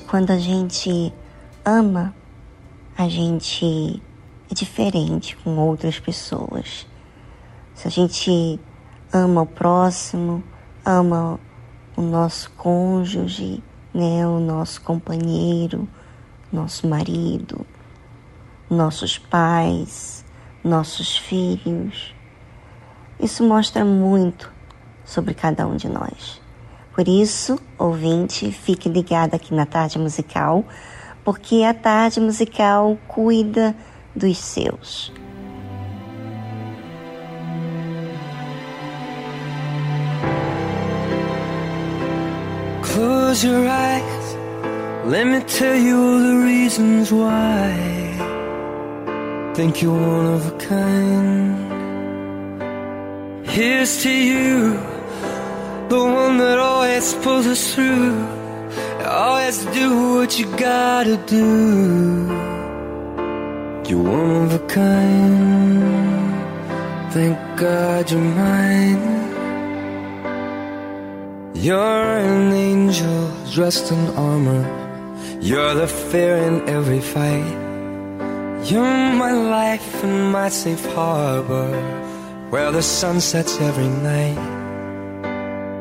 Quando a gente ama, a gente é diferente com outras pessoas. Se a gente ama o próximo, ama o nosso cônjuge, né, o nosso companheiro, nosso marido, nossos pais, nossos filhos, Isso mostra muito sobre cada um de nós. Por isso, ouvinte, fique ligado aqui na tarde musical, porque a tarde musical cuida dos seus. Close your eyes, let me tell you all the reasons why. Think you're one of a kind. Here's to you, the one that always pulls us through. Always do what you gotta do. You're one of a kind. Thank God you're mine. You're an angel dressed in armor. You're the fear in every fight. You're my life and my safe harbor where the sun sets every night.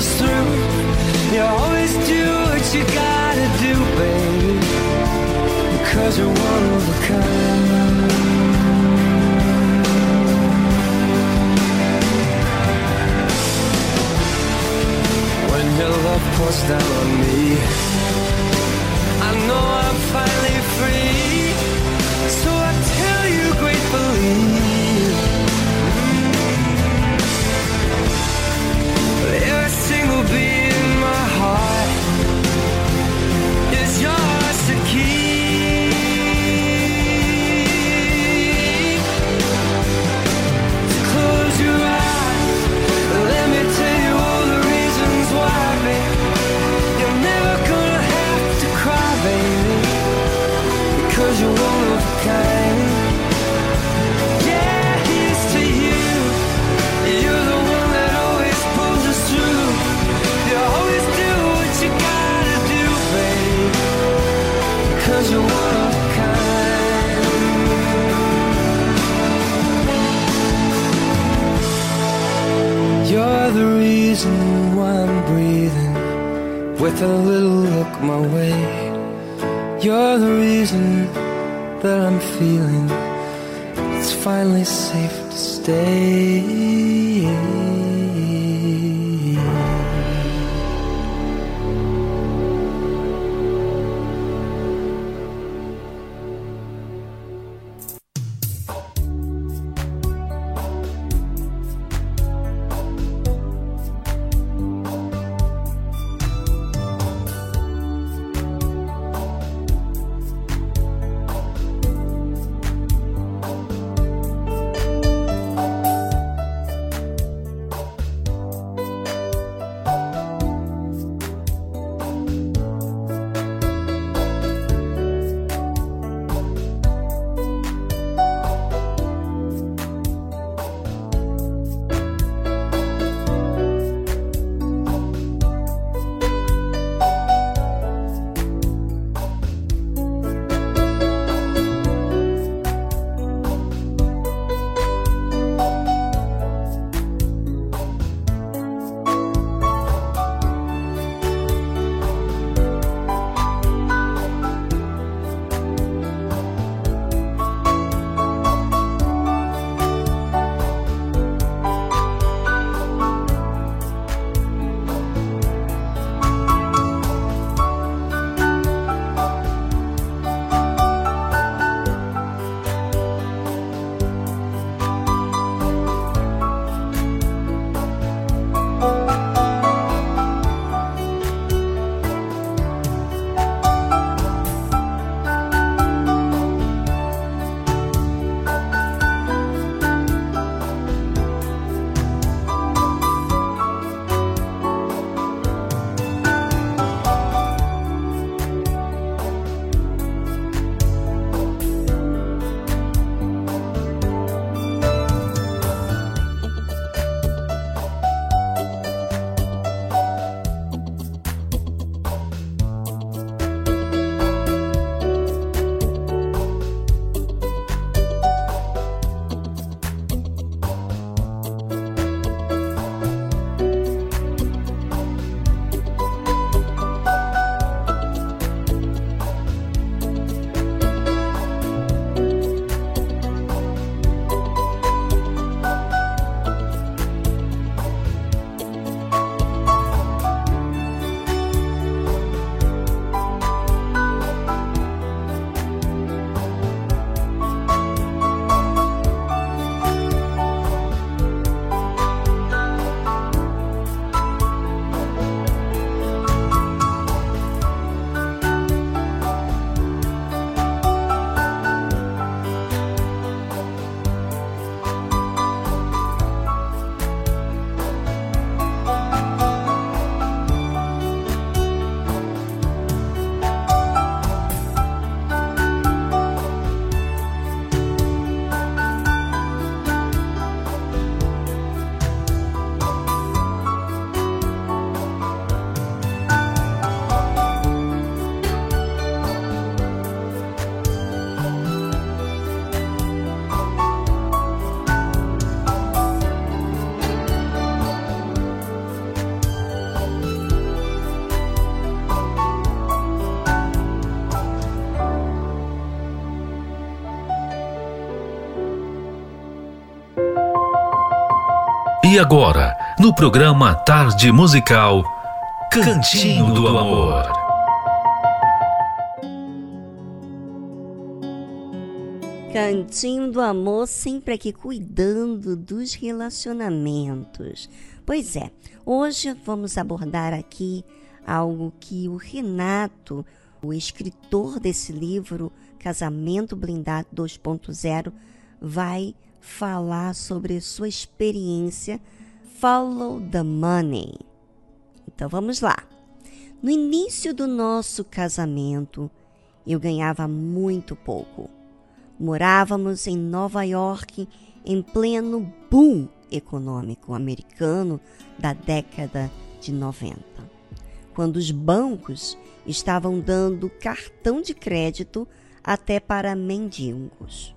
us through. You always do what you gotta do, baby. Because you're one of a kind. When your love pours down on me I know I'm finally reason why I'm breathing with a little look my way. You're the reason that I'm feeling it's finally safe to stay. E agora, no programa Tarde Musical, Cantinho do Amor. Cantinho do Amor sempre aqui cuidando dos relacionamentos. Pois é, hoje vamos abordar aqui algo que o Renato, o escritor desse livro, Casamento Blindado 2.0, vai falar sobre sua experiência Follow the Money. Então vamos lá. No início do nosso casamento, eu ganhava muito pouco. Morávamos em Nova York em pleno boom econômico americano da década de 90, quando os bancos estavam dando cartão de crédito até para mendigos.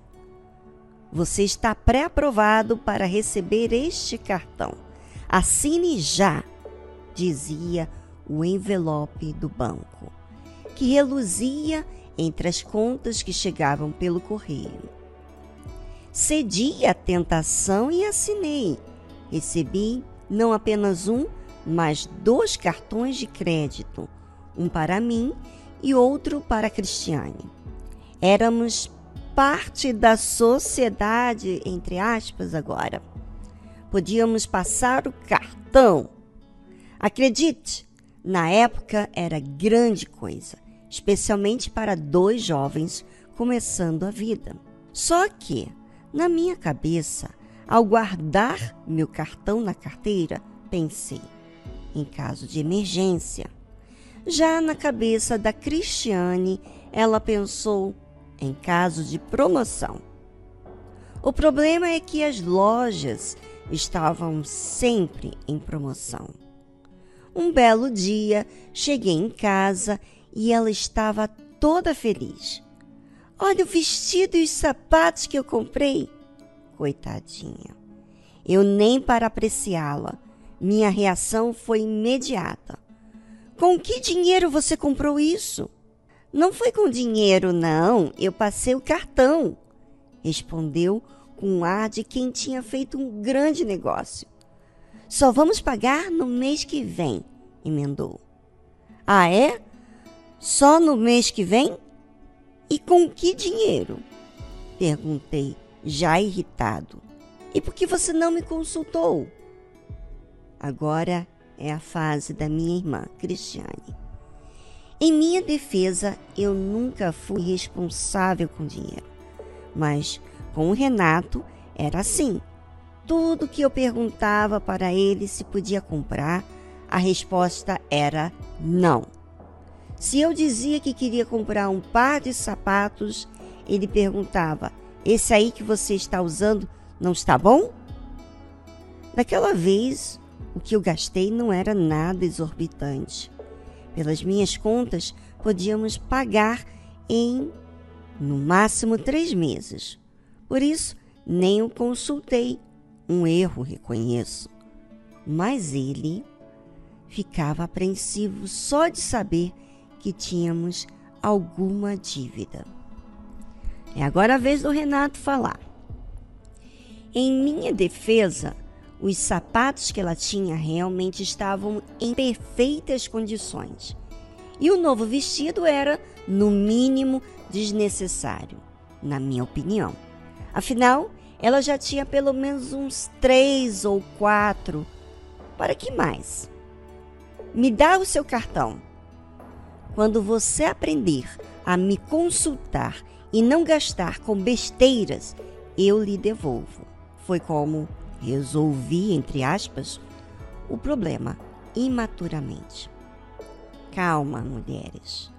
Você está pré-aprovado para receber este cartão. Assine já, dizia o envelope do banco, que reluzia entre as contas que chegavam pelo correio. Cedi à tentação e assinei. Recebi não apenas um, mas dois cartões de crédito, um para mim e outro para Cristiane. Éramos parte da sociedade, entre aspas, agora. Podíamos passar o cartão. Acredite, na época era grande coisa, especialmente para dois jovens começando a vida. Só que, na minha cabeça, ao guardar meu cartão na carteira, pensei, em caso de emergência. Já na cabeça da Cristiane, ela pensou, em caso de promoção. O problema é que as lojas estavam sempre em promoção. Um belo dia, cheguei em casa e ela estava toda feliz. Olha o vestido e os sapatos que eu comprei. Coitadinha. Eu nem para apreciá-la. Minha reação foi imediata. Com que dinheiro você comprou isso? Não foi com dinheiro, não. Eu passei o cartão. Respondeu com um ar de quem tinha feito um grande negócio. Só vamos pagar no mês que vem, emendou. Ah, é? Só no mês que vem? E com que dinheiro? Perguntei, já irritado. E por que você não me consultou? Agora é a fase da minha irmã, Cristiane. Em minha defesa, eu nunca fui responsável com dinheiro. Mas com o Renato era assim. Tudo que eu perguntava para ele se podia comprar, a resposta era não. Se eu dizia que queria comprar um par de sapatos, ele perguntava: Esse aí que você está usando não está bom? Daquela vez, o que eu gastei não era nada exorbitante. Pelas minhas contas, podíamos pagar em, no máximo, três meses. Por isso, nem o consultei. Um erro, reconheço. Mas ele ficava apreensivo só de saber que tínhamos alguma dívida. É agora a vez do Renato falar. Em minha defesa, os sapatos que ela tinha realmente estavam em perfeitas condições. E o novo vestido era, no mínimo, desnecessário, na minha opinião. Afinal, ela já tinha pelo menos uns três ou quatro. Para que mais? Me dá o seu cartão. Quando você aprender a me consultar e não gastar com besteiras, eu lhe devolvo. Foi como resolvi, entre aspas, o problema imaturamente. Calma, mulheres.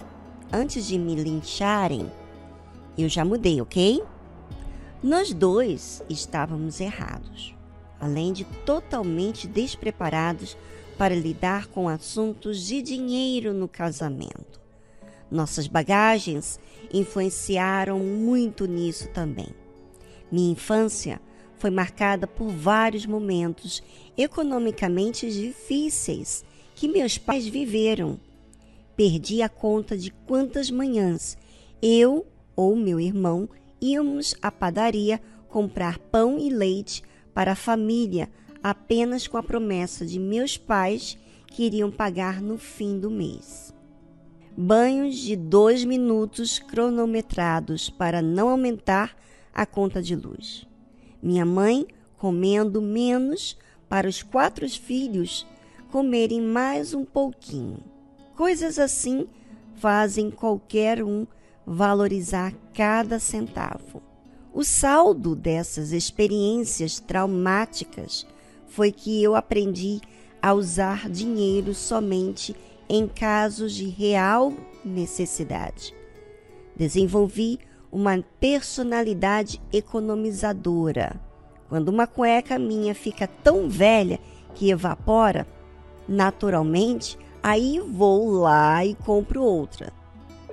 Antes de me lincharem, eu já mudei, ok? Nós dois estávamos errados, além de totalmente despreparados para lidar com assuntos de dinheiro no casamento. Nossas bagagens influenciaram muito nisso também. Minha infância foi marcada por vários momentos economicamente difíceis que meus pais viveram. Perdi a conta de quantas manhãs eu ou meu irmão íamos à padaria comprar pão e leite para a família apenas com a promessa de meus pais que iriam pagar no fim do mês. Banhos de dois minutos cronometrados para não aumentar a conta de luz. Minha mãe comendo menos para os quatro filhos comerem mais um pouquinho. Coisas assim fazem qualquer um valorizar cada centavo. O saldo dessas experiências traumáticas foi que eu aprendi a usar dinheiro somente em casos de real necessidade. Desenvolvi uma personalidade economizadora. Quando uma cueca minha fica tão velha que evapora, naturalmente, aí vou lá e compro outra.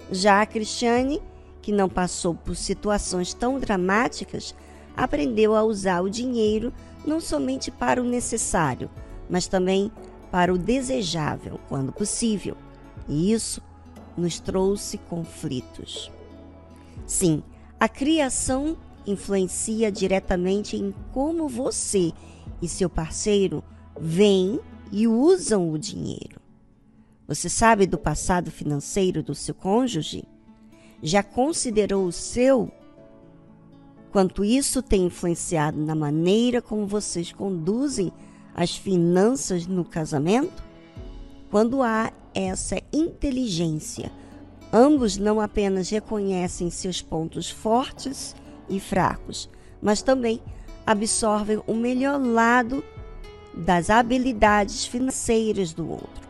Já a Cristiane, que não passou por situações tão dramáticas, aprendeu a usar o dinheiro não somente para o necessário, mas também para o desejável, quando possível. E isso nos trouxe conflitos. Sim, a criação influencia diretamente em como você e seu parceiro veem e usam o dinheiro. Você sabe do passado financeiro do seu cônjuge? Já considerou o seu? Quanto isso tem influenciado na maneira como vocês conduzem as finanças no casamento? Quando há essa inteligência, ambos não apenas reconhecem seus pontos fortes e fracos, mas também absorvem o melhor lado das habilidades financeiras do outro.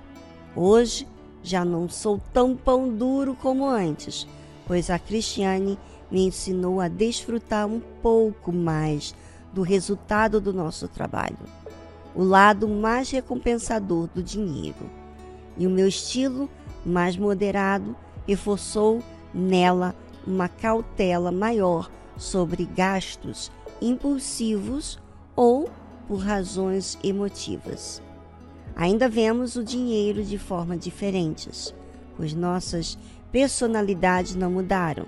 Hoje já não sou tão pão duro como antes, pois a Cristiane me ensinou a desfrutar um pouco mais do resultado do nosso trabalho, o lado mais recompensador do dinheiro. E o meu estilo mais moderado reforçou nela uma cautela maior sobre gastos impulsivos ou por razões emotivas. Ainda vemos o dinheiro de forma diferentes, pois nossas personalidades não mudaram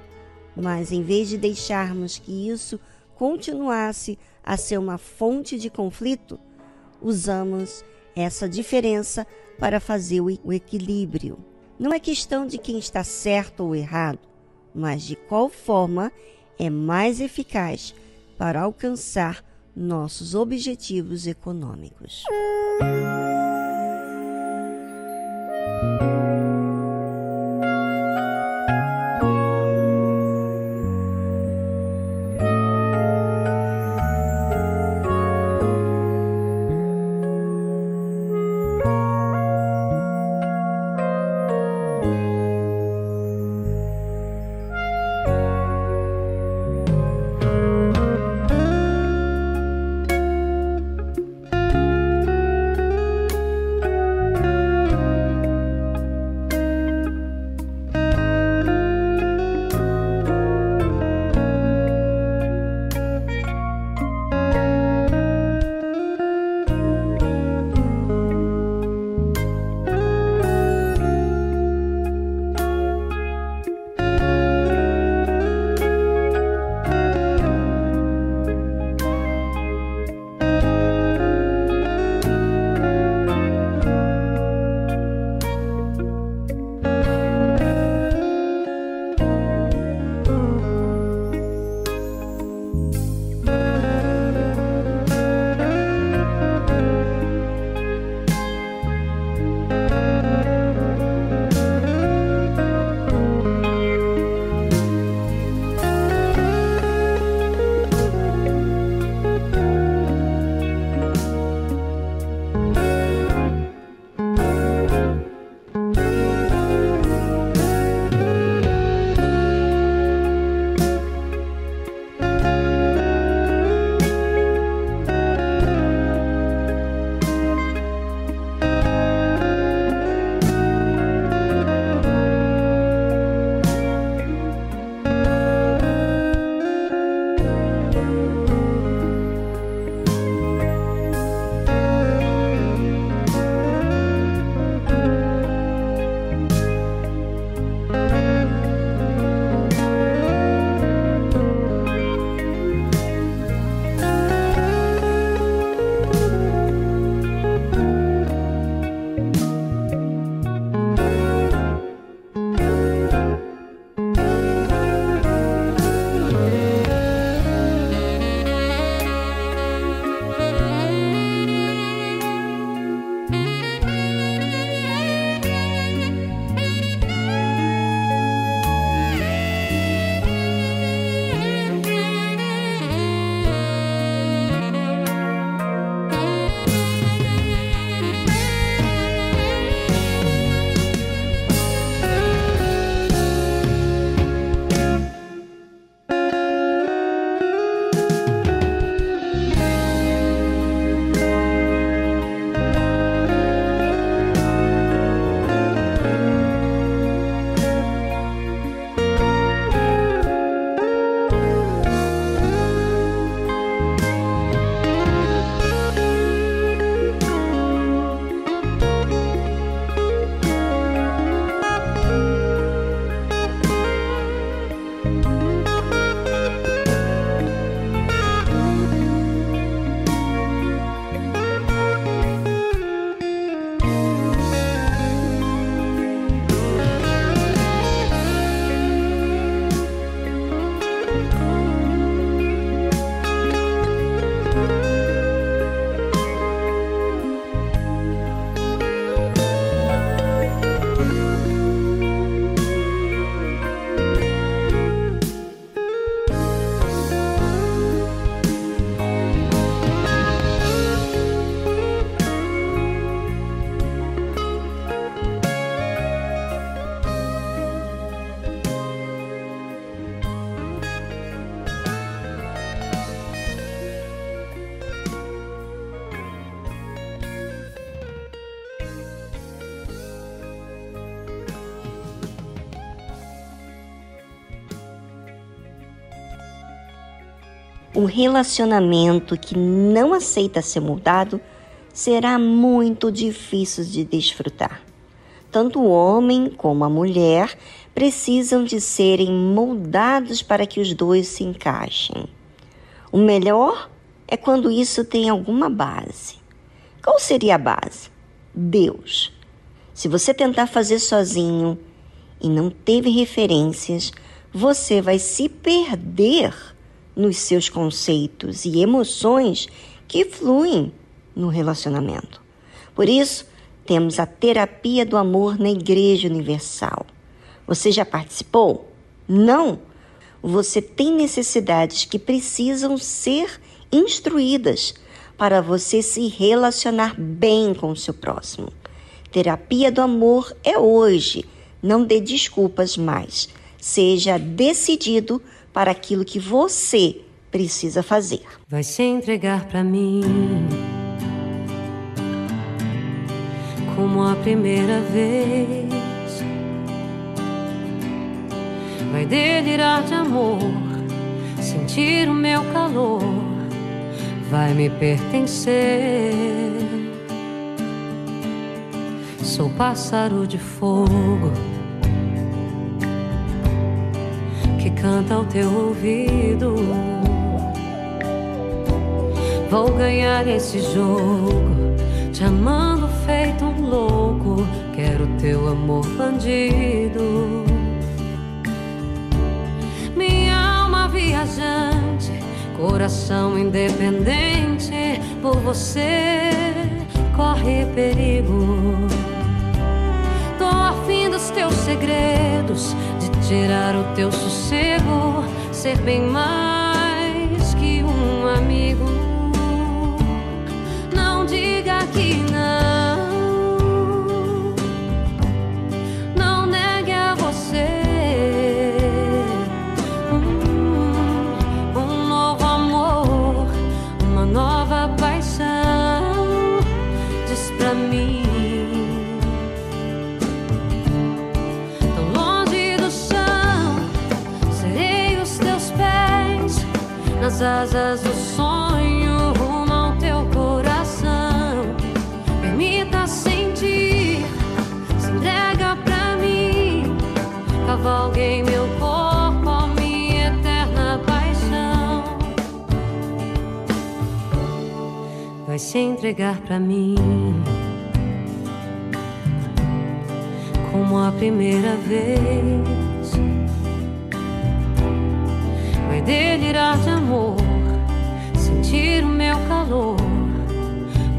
mas em vez de deixarmos que isso continuasse a ser uma fonte de conflito, usamos essa diferença para fazer o equilíbrio. Não é questão de quem está certo ou errado, mas de qual forma é mais eficaz para alcançar nossos objetivos econômicos. Um relacionamento que não aceita ser moldado será muito difícil de desfrutar. Tanto o homem como a mulher precisam de serem moldados para que os dois se encaixem. O melhor é quando isso tem alguma base. Qual seria a base? Deus. Se você tentar fazer sozinho e não teve referências, você vai se perder nos seus conceitos e emoções que fluem no relacionamento. Por isso, temos a terapia do amor na Igreja Universal. Você já participou? Não? Você tem necessidades que precisam ser instruídas para você se relacionar bem com o seu próximo. Terapia do amor é hoje. Não dê desculpas mais. Seja decidido para aquilo que você precisa fazer. Vai se entregar para mim como a primeira vez. Vai delirar de amor, sentir o meu calor, vai me pertencer. Sou pássaro de fogo que canta ao teu ouvido. Vou ganhar esse jogo, te amando feito um louco. Quero teu amor bandido. Minha alma viajante, coração independente. Por você corre perigo. Tô afim dos teus segredos, tirar o teu sossego, ser bem mais que um amigo. Não diga que não. Asas do sonho rumo ao teu coração. Permita sentir, se entrega pra mim. Cavalguei meu corpo, a minha eterna paixão. Vai se entregar pra mim. Como a primeira vez, delirar de amor, sentir o meu calor,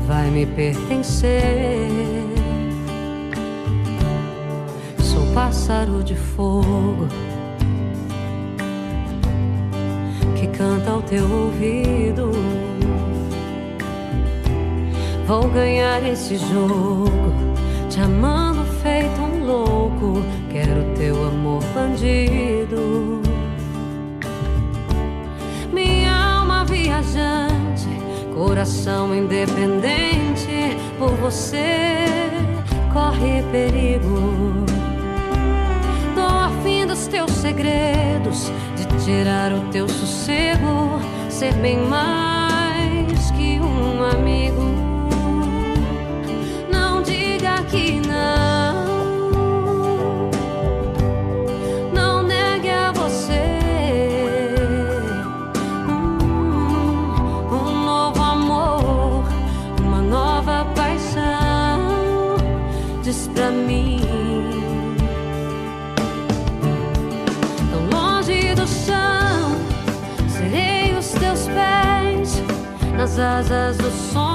vai me pertencer. Sou pássaro de fogo que canta ao teu ouvido. Vou ganhar esse jogo, te amando feito um louco. Quero teu amor bandido. Viajante, coração independente. Por você corre perigo. Tô afim dos teus segredos, de tirar o teu sossego, ser bem mais que um amigo. Não diga que não. Nas asas do sonho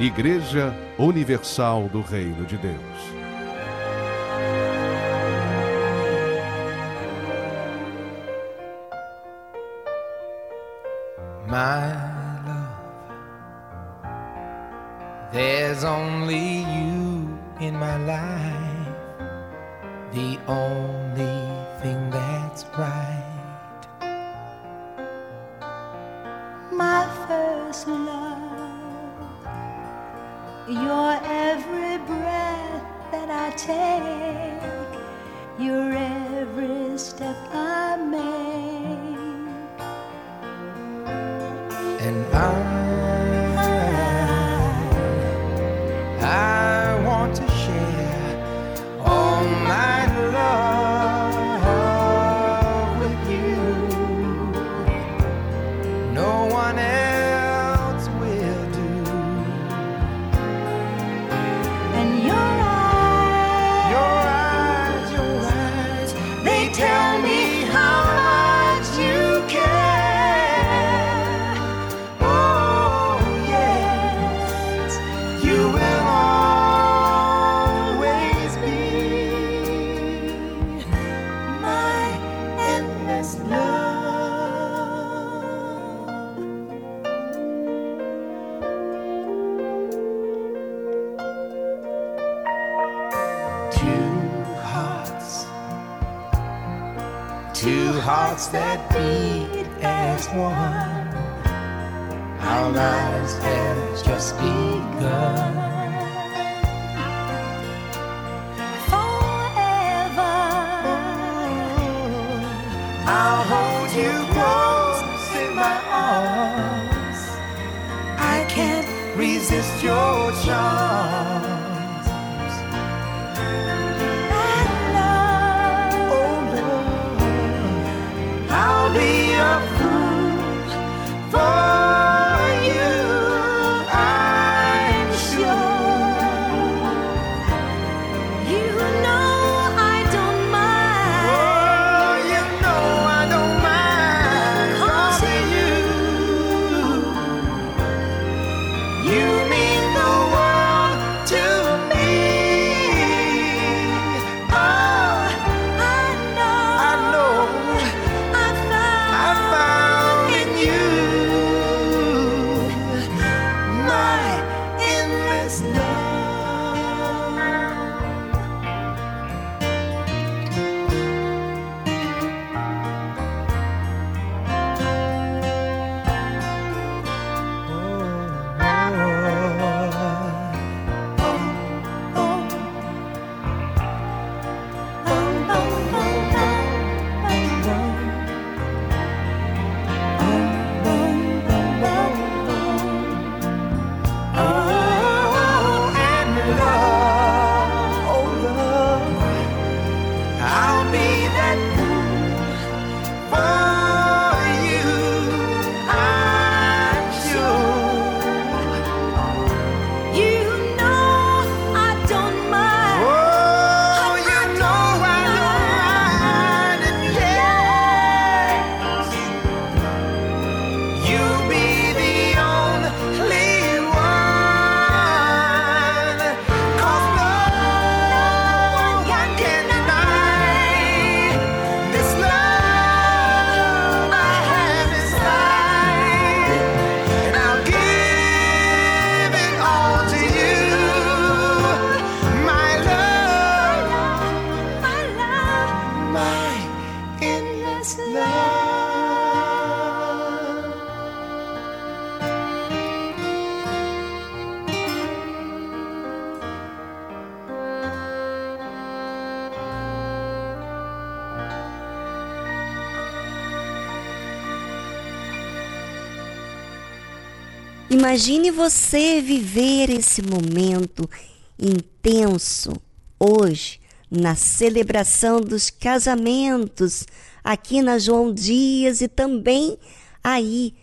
Igreja Universal do Reino de Deus. My love, there's only you in my life, the only thing that's right. My first love. Your every breath that I take, your every step I make. And I, have just begun. Forever. I'll hold you close in my arms. I can't resist your charms. Imagine você viver esse momento intenso hoje na celebração dos casamentos aqui na João Dias e também aí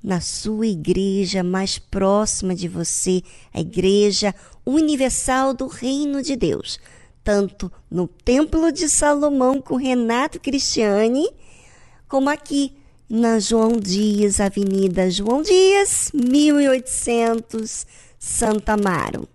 na sua igreja mais próxima de você, a Igreja Universal do Reino de Deus, tanto no Templo de Salomão com Renato Cristiane, como aqui na João Dias, Avenida João Dias, 1800, Santa Amaro.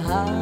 high.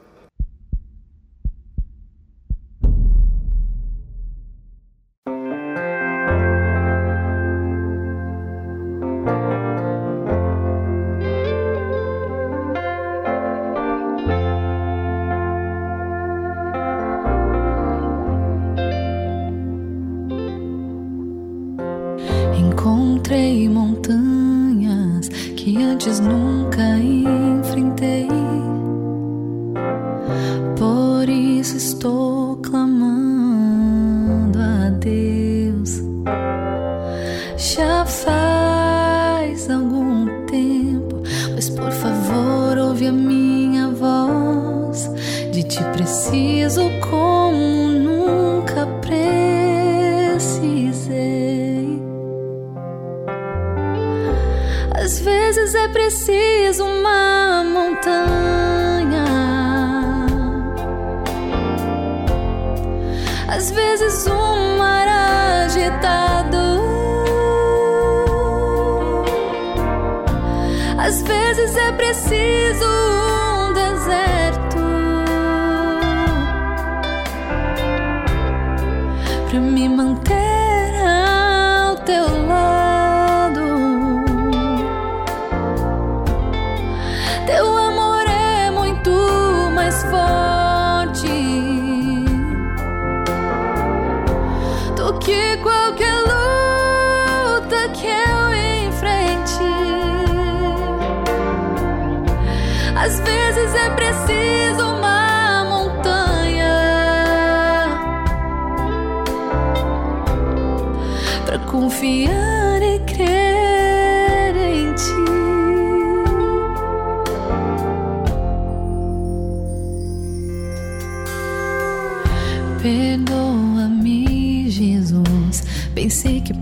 montanha. Às vezes um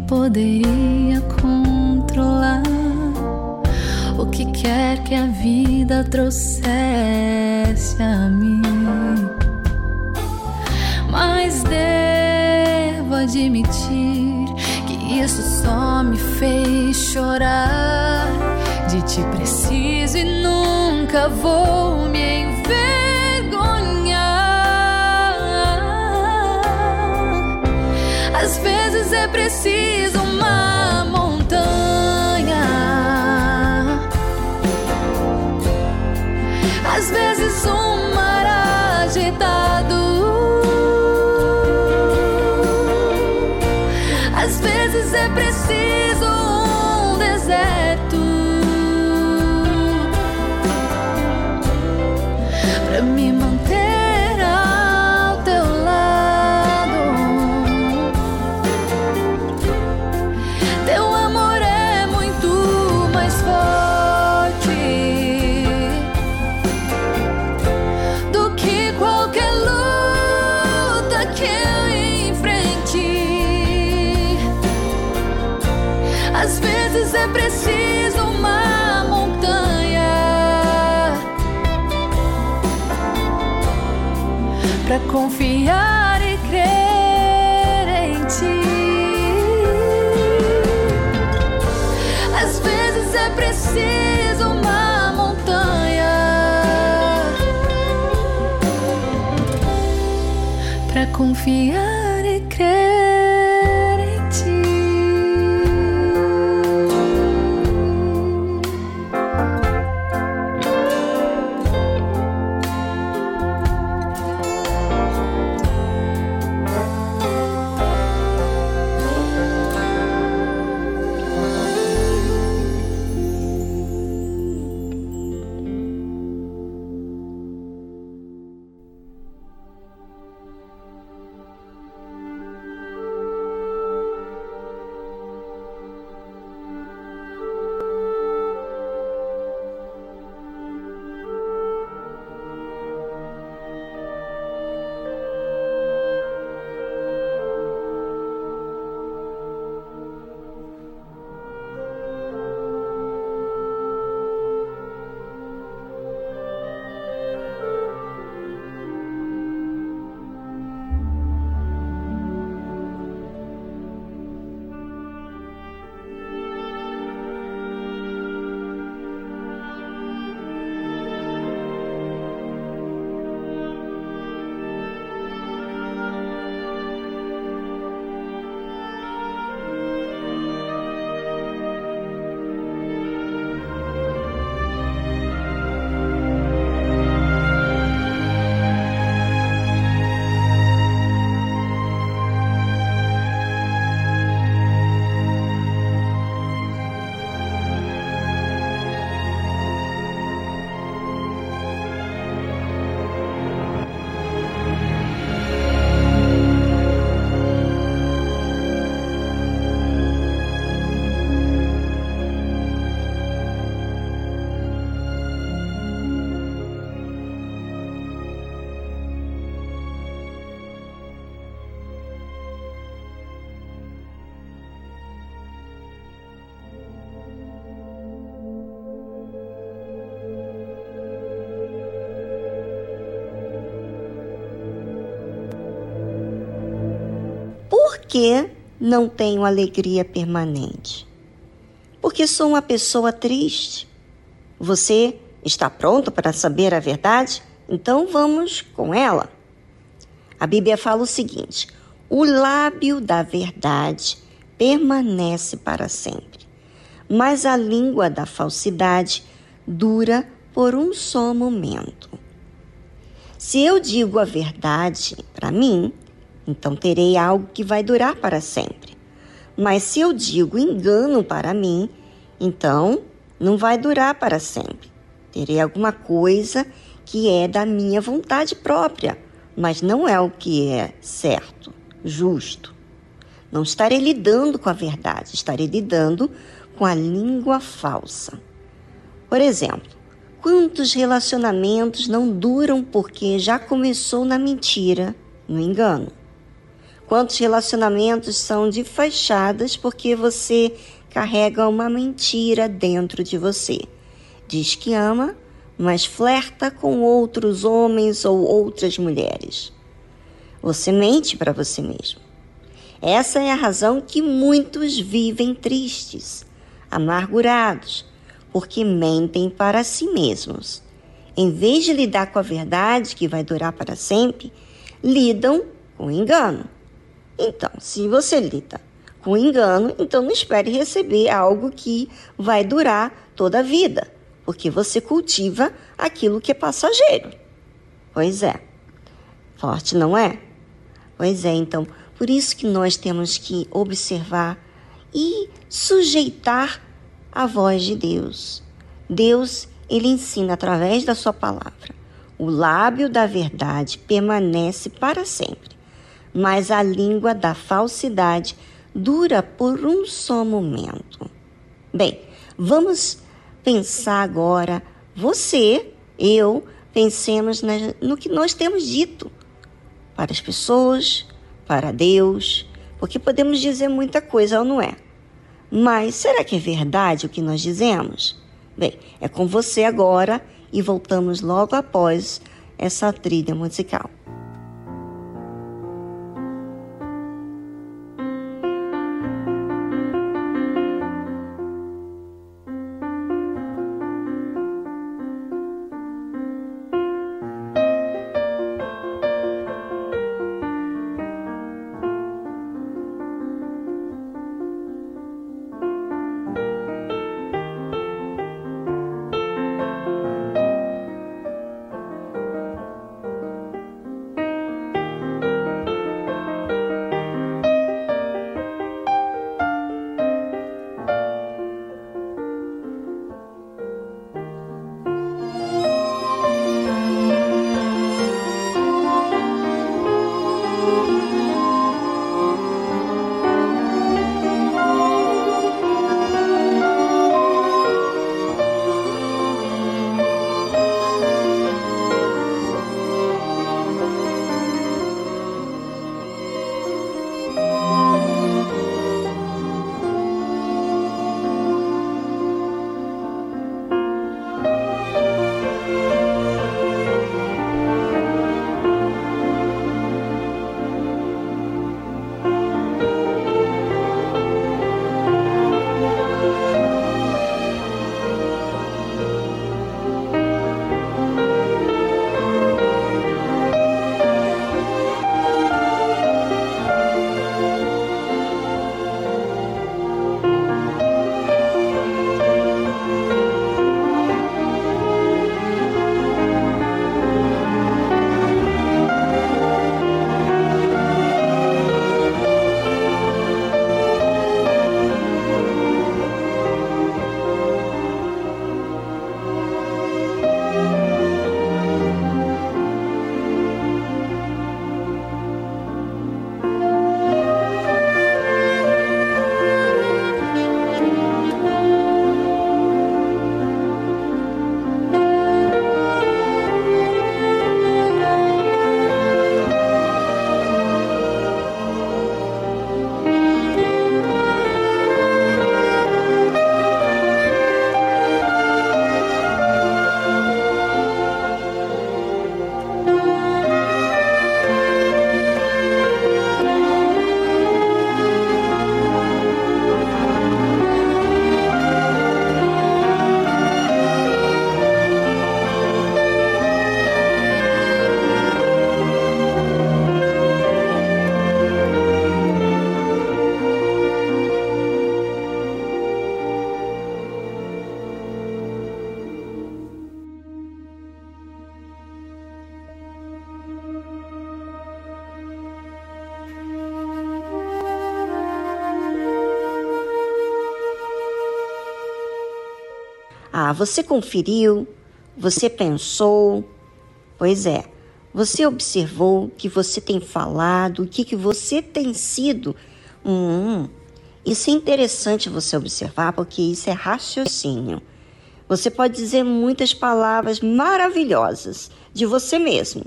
poderia controlar o que quer que a vida trouxesse a mim. Mas devo admitir que isso só me fez chorar. De ti preciso e nunca vou me envergonhar. Às vezes é preciso. confiar e crer em ti. Às vezes é preciso uma montanha para confiar. Que não tenho alegria permanente? Porque sou uma pessoa triste. Você está pronto para saber a verdade? Então vamos com ela. A Bíblia fala o seguinte: o lábio da verdade permanece para sempre, mas a língua da falsidade dura por um só momento. Se eu digo a verdade para mim, então terei algo que vai durar para sempre. Mas se eu digo engano para mim, então não vai durar para sempre. Terei alguma coisa que é da minha vontade própria, mas não é o que é certo, justo. Não estarei lidando com a verdade, estarei lidando com a língua falsa. Por exemplo, Quantos relacionamentos não duram porque já começou na mentira, no engano? Quantos relacionamentos são de fachadas porque você carrega uma mentira dentro de você? Diz que ama, mas flerta com outros homens ou outras mulheres. Você mente para você mesmo. Essa é a razão que muitos vivem tristes, amargurados, porque mentem para si mesmos. Em vez de lidar com a verdade que vai durar para sempre, lidam com engano. Então, se você lida com engano, então não espere receber algo que vai durar toda a vida, porque você cultiva aquilo que é passageiro. Pois é. Forte, não é? Pois é, então, por isso que nós temos que observar e sujeitar a voz de Deus. Deus, ele ensina através da sua palavra. O lábio da verdade permanece para sempre, mas a língua da falsidade dura por um só momento. Bem, vamos pensar agora, você, eu, pensemos no que nós temos dito para as pessoas, para Deus, porque podemos dizer muita coisa ou não é. Mas será que é verdade o que nós dizemos? Bem, é com você agora e voltamos logo após essa trilha musical. Lá, você conferiu? Você pensou? Pois é, você observou o que você tem falado, o que, que você tem sido? Hum, isso é interessante você observar, porque isso é raciocínio. Você pode dizer muitas palavras maravilhosas de você mesmo,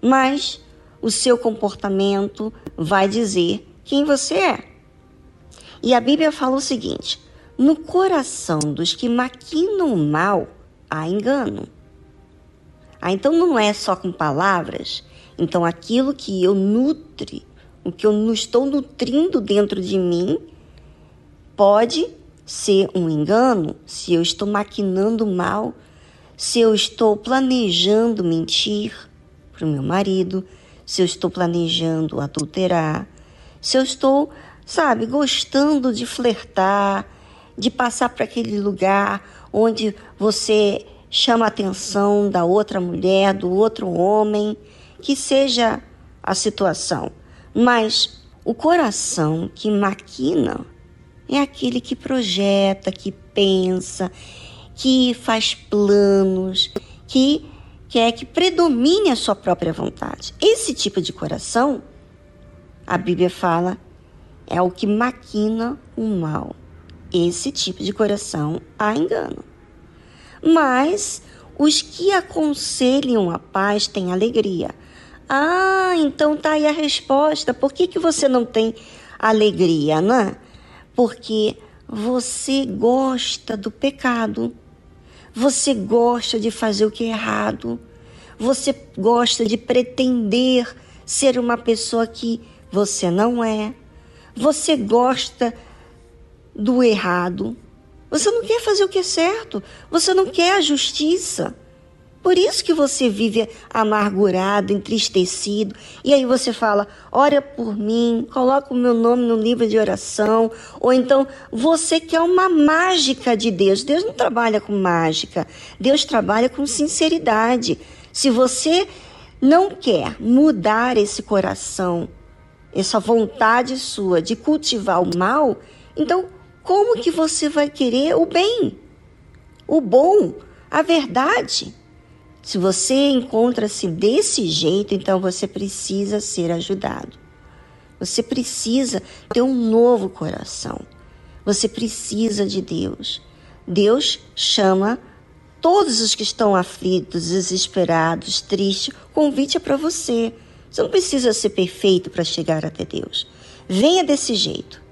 mas o seu comportamento vai dizer quem você é. E a Bíblia fala o seguinte: no coração dos que maquinam mal há engano. Ah, então não é só com palavras. Então aquilo que eu nutre, o que eu não estou nutrindo dentro de mim, pode ser um engano se eu estou maquinando mal, se eu estou planejando mentir para o meu marido, se eu estou planejando adulterar, se eu estou, sabe, gostando de flertar, de passar para aquele lugar onde você chama a atenção da outra mulher, do outro homem, que seja a situação. Mas o coração que maquina é aquele que projeta, que pensa, que faz planos, que quer que predomine a sua própria vontade. Esse tipo de coração, a Bíblia fala, é o que maquina o mal. Esse tipo de coração há engano. Mas os que aconselham a paz têm alegria. Ah, então tá aí a resposta. Por que, que você não tem alegria, né? Porque você gosta do pecado. Você gosta de fazer o que é errado. Você gosta de pretender ser uma pessoa que você não é. Você gosta do errado. Você não quer fazer o que é certo. Você não quer a justiça. Por isso que você vive amargurado, entristecido. E aí você fala: ora por mim, coloca o meu nome no livro de oração. Ou então você quer uma mágica de Deus. Deus não trabalha com mágica. Deus trabalha com sinceridade. Se você não quer mudar esse coração, essa vontade sua de cultivar o mal, então como que você vai querer o bem, o bom, a verdade? Se você encontra-se desse jeito, então você precisa ser ajudado. Você precisa ter um novo coração. Você precisa de Deus. Deus chama todos os que estão aflitos, desesperados, tristes. O convite é para você. Você não precisa ser perfeito para chegar até Deus. Venha desse jeito.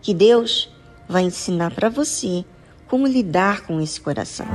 Que Deus vai ensinar para você como lidar com esse coração.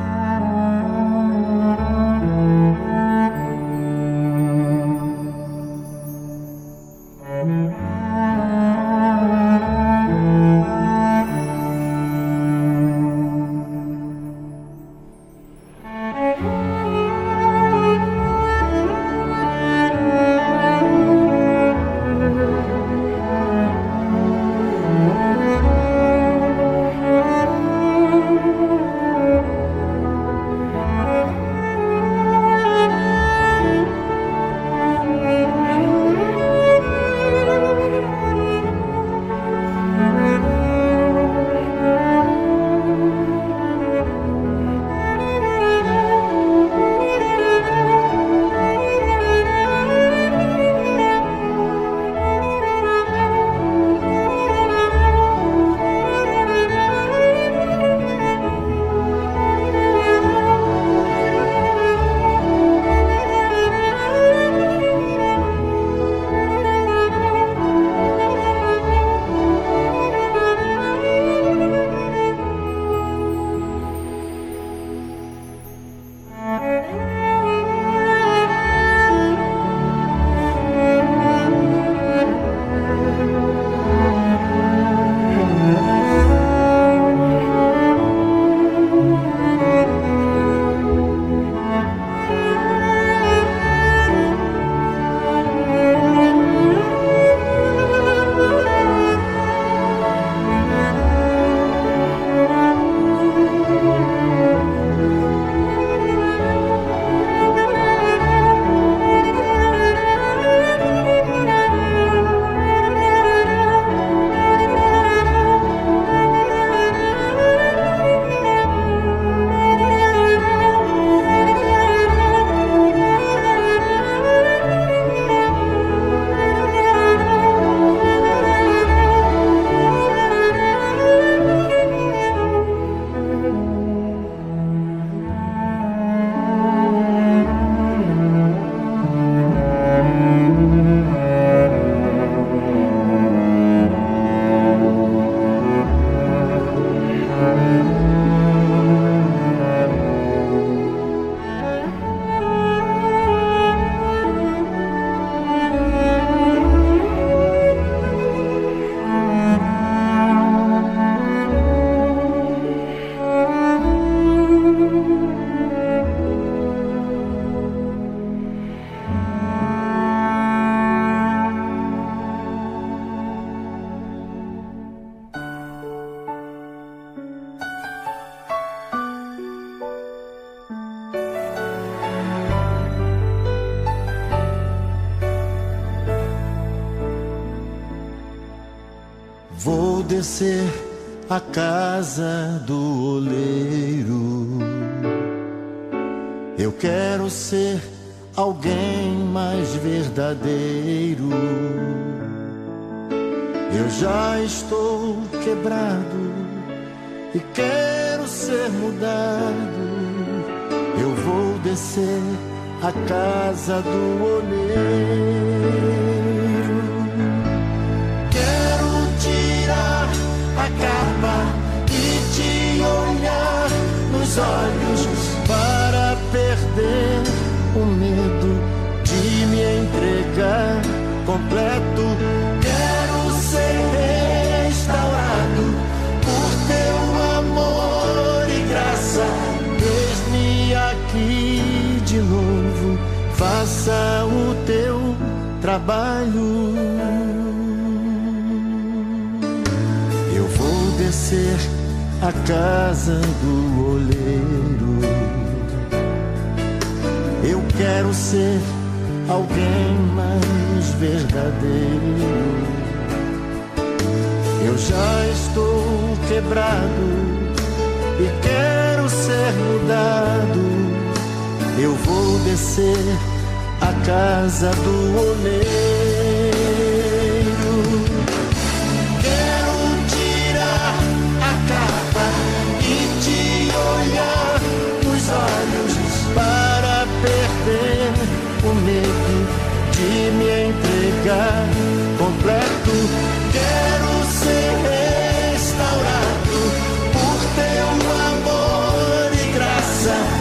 myself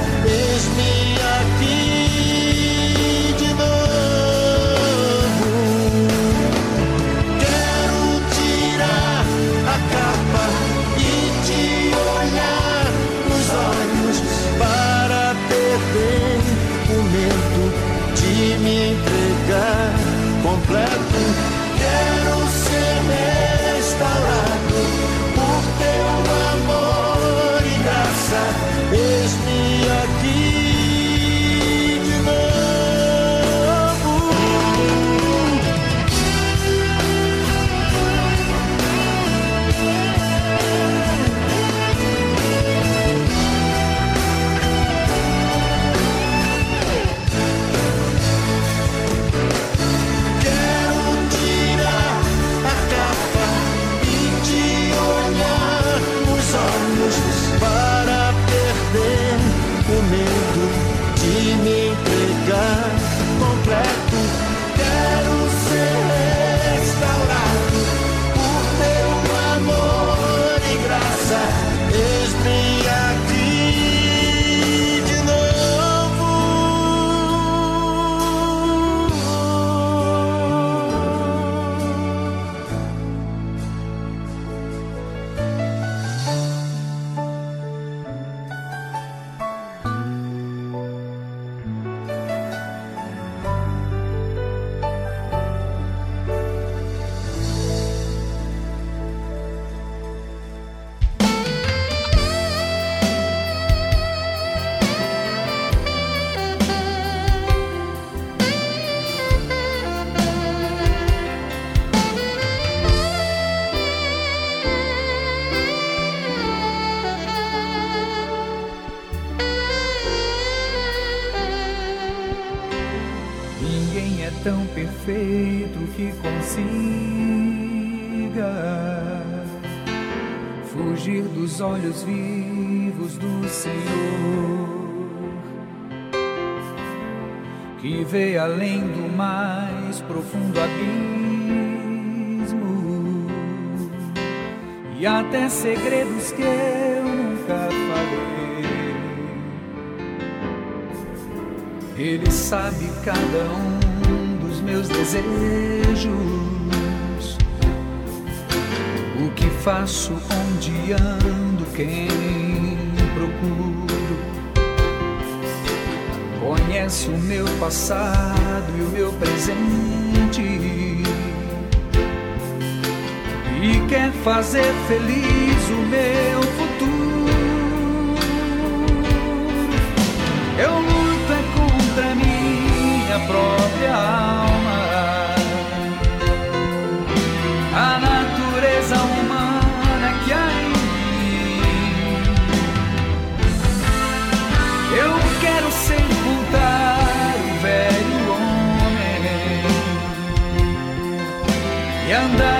passado e o meu presente. E quer fazer feliz andar. em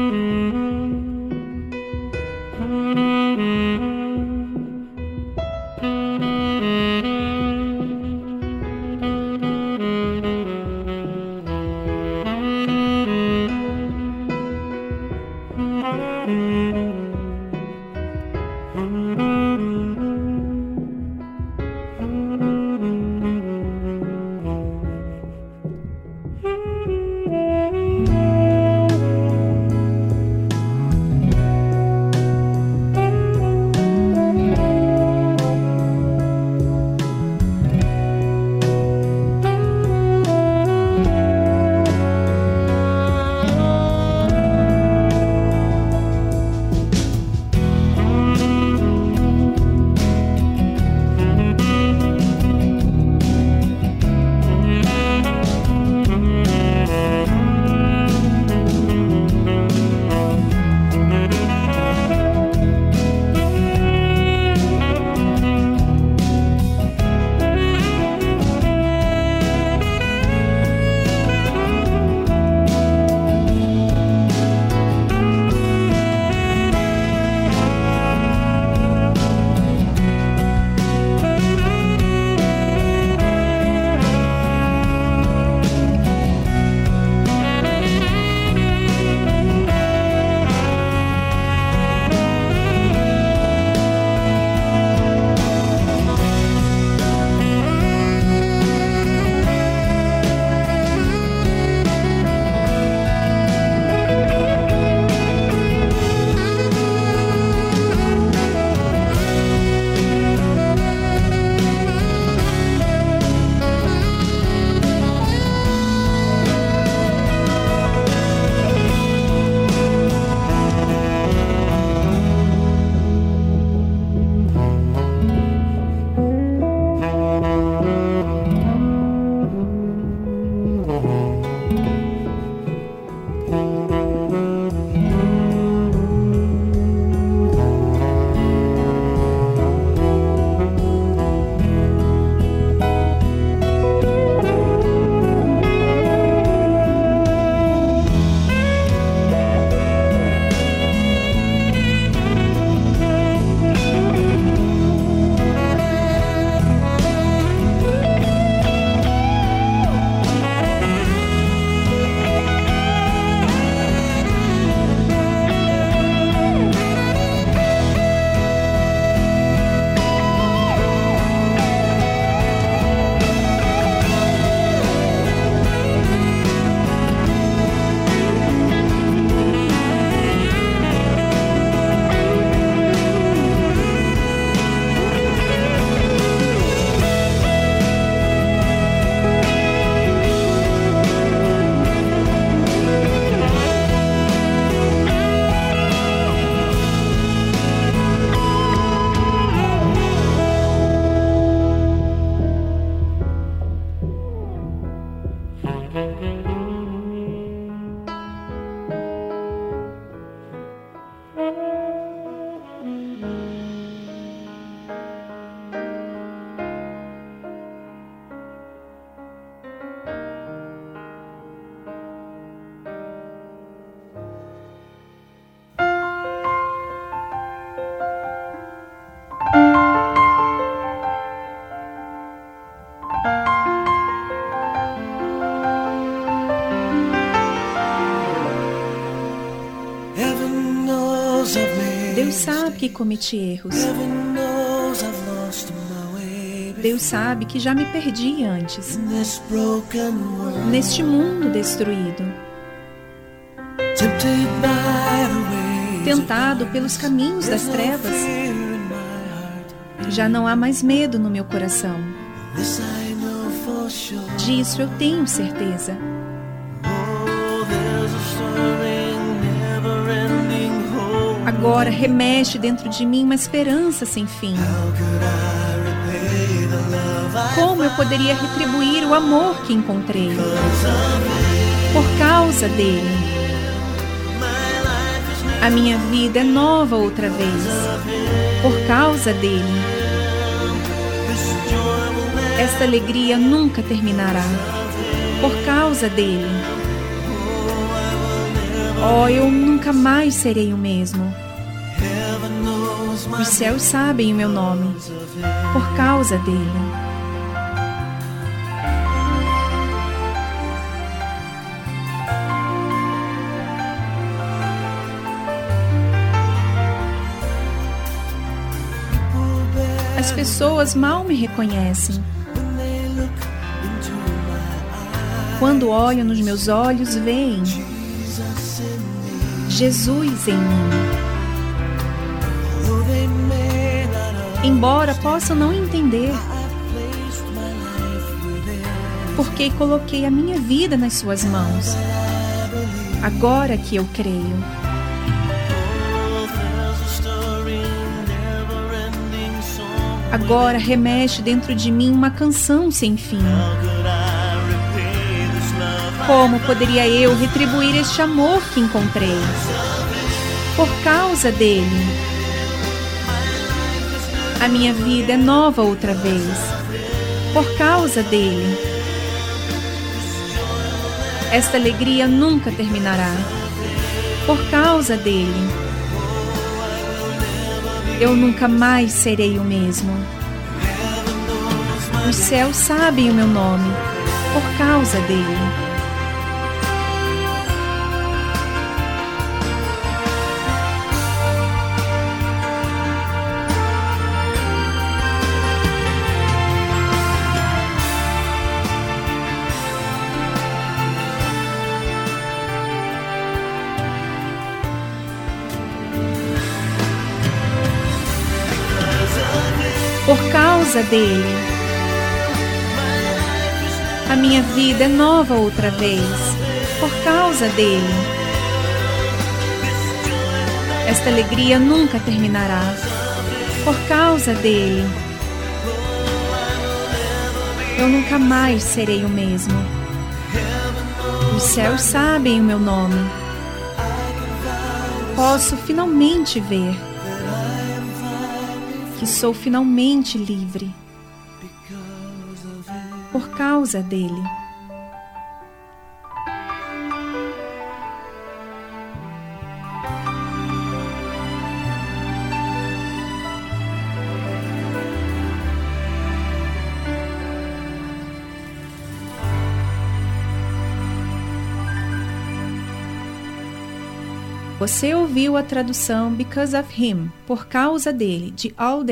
Mm-hmm. Cometi erros. Deus sabe que já me perdi antes, neste mundo destruído, tentado pelos caminhos das trevas. Já não há mais medo no meu coração. Disso eu tenho certeza. Agora remexe dentro de mim uma esperança sem fim. Como eu poderia retribuir o amor que encontrei? Por causa dele. A minha vida é nova outra vez. Por causa dele. Esta alegria nunca terminará. Por causa dele. Oh, eu nunca mais serei o mesmo. Os céus sabem o meu nome. Por causa dele. As pessoas mal me reconhecem. Quando olham nos meus olhos, veem Jesus em mim. Embora possam não entender, porque coloquei a minha vida nas suas mãos. Agora que eu creio. Agora remexe dentro de mim uma canção sem fim. Como poderia eu retribuir este amor que encontrei? Por causa dele. A minha vida é nova outra vez. Por causa dele. Esta alegria nunca terminará. Por causa dele. Eu nunca mais serei o mesmo. Os céus sabem o meu nome. Por causa dele. Causa dele. A minha vida é nova outra vez. Por causa dele. Esta alegria nunca terminará. Por causa dele. Eu nunca mais serei o mesmo. Os céus sabem o meu nome. Posso finalmente ver que sou finalmente livre por causa dele. Você ouviu a tradução Because of Him, por causa dele, de Al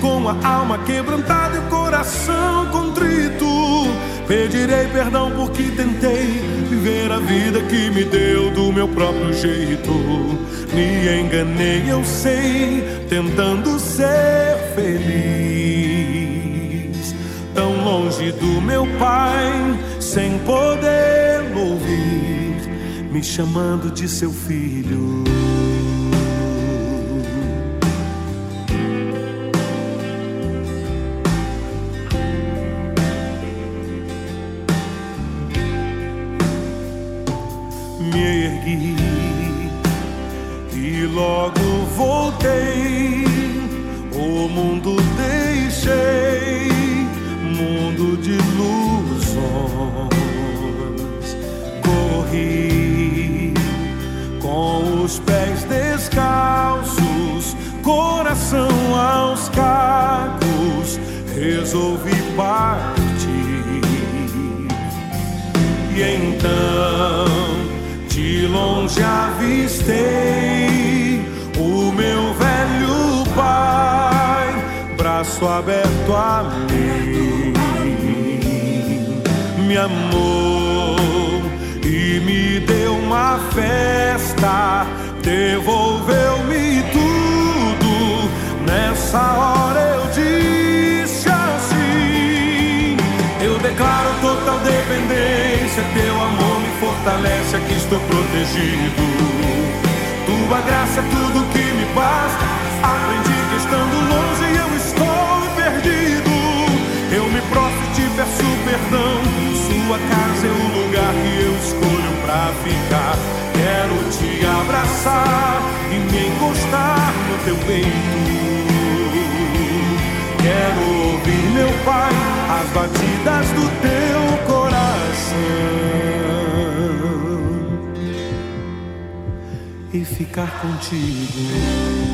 com a alma quebrantada e o coração contrito. Pedirei perdão porque tentei viver a vida que me deu do meu próprio jeito. Me enganei, eu sei, tentando ser feliz. Tão longe do meu pai, sem poder ouvir, me chamando de seu filho. Voltei. O mundo deixei, mundo de ilusões. Corri com os pés descalços, coração aos cacos. Resolvi partir. E então de longe avistei pai, braço aberto a mim, me amou e me deu uma festa, devolveu-me tudo. Nessa hora eu disse assim: Eu declaro total dependência, teu amor me fortalece, aqui estou protegido. Tua graça é tudo que me basta. Aprendi que estando longe eu estou perdido. Eu me prostro e te peço perdão. Sua casa é o lugar que eu escolho pra ficar. Quero te abraçar e me encostar no teu peito. Quero ouvir, meu Pai, as batidas do teu coração e ficar contigo.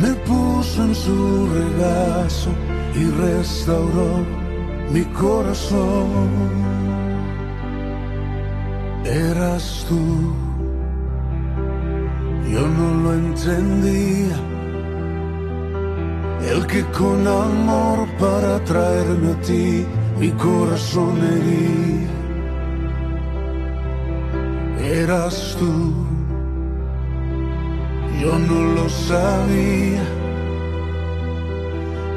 me puso en su regazo y restauró mi corazón. Eras tú, yo no lo entendía, el que con amor para traerme a ti mi corazón hería eras tú. Yo no lo sabía,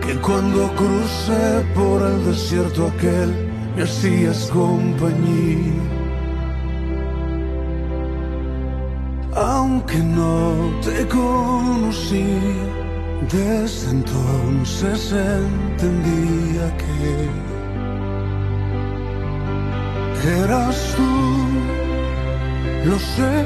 que cuando crucé por el desierto aquel me hacías compañía. Aunque no te conocí, desde entonces entendía que eras tú lo sé,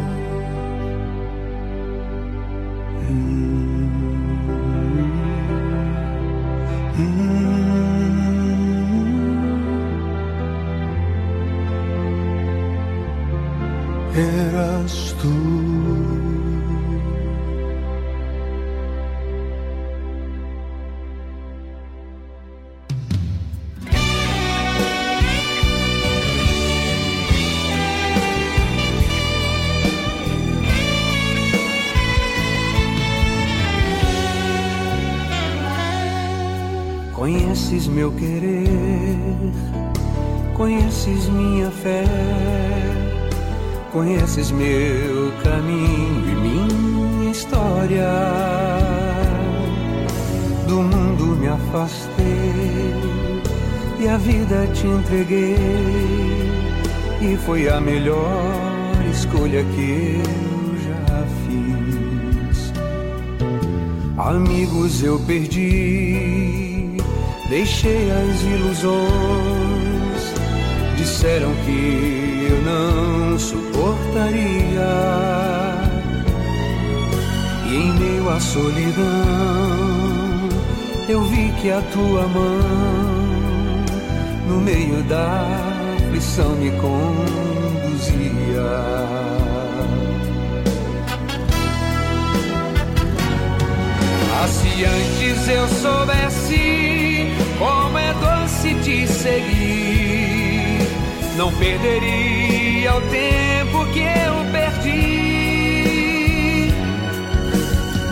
Entreguei, e foi a melhor escolha que eu já fiz. Amigos eu perdi, deixei as ilusões. Disseram que eu não suportaria. E em meio à solidão, eu vi que a tua mão, no meio da aflição, me conduzia. Ah, se antes eu soubesse como é doce te seguir, não perderia o tempo que eu perdi.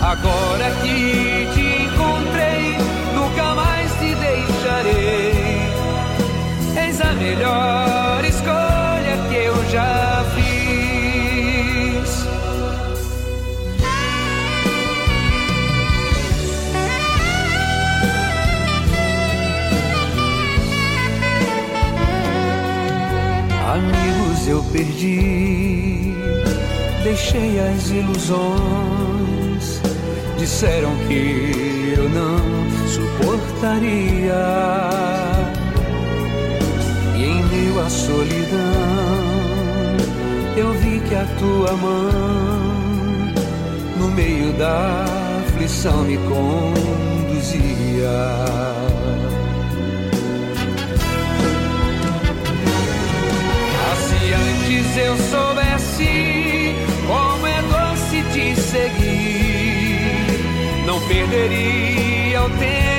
Agora que te encontrei, nunca mais te deixarei. A melhor escolha que eu já fiz. Amigos eu perdi, deixei as ilusões. Disseram que eu não suportaria. Solidão, eu vi que a tua mão, no meio da aflição, me conduzia. Ah, se antes eu soubesse como é doce te seguir, não perderia o tempo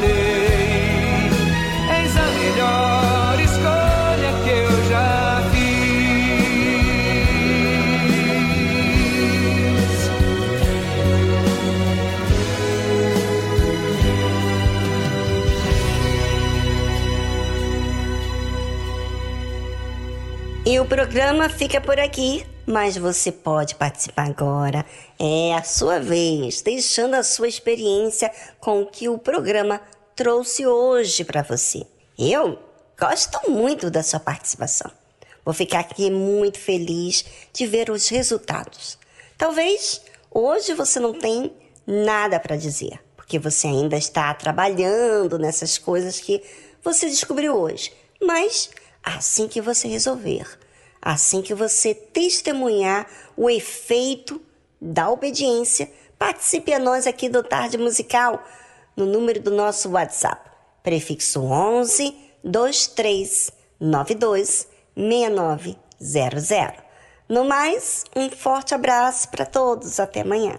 deixarei. Eis a melhor escolha que eu já fiz. E o programa fica por aqui, mas você pode participar agora. É a sua vez, deixando a sua experiência com o que o programa trouxe hoje para você. Eu gosto muito da sua participação. Vou ficar aqui muito feliz de ver os resultados. Talvez hoje você não tenha nada para dizer, porque você ainda está trabalhando nessas coisas que você descobriu hoje. Mas assim que você resolver, assim que você testemunhar o efeito da obediência, participe a nós aqui do Tarde Musical no número do nosso WhatsApp, prefixo 11 23 926900. No mais, um forte abraço para todos. Até amanhã.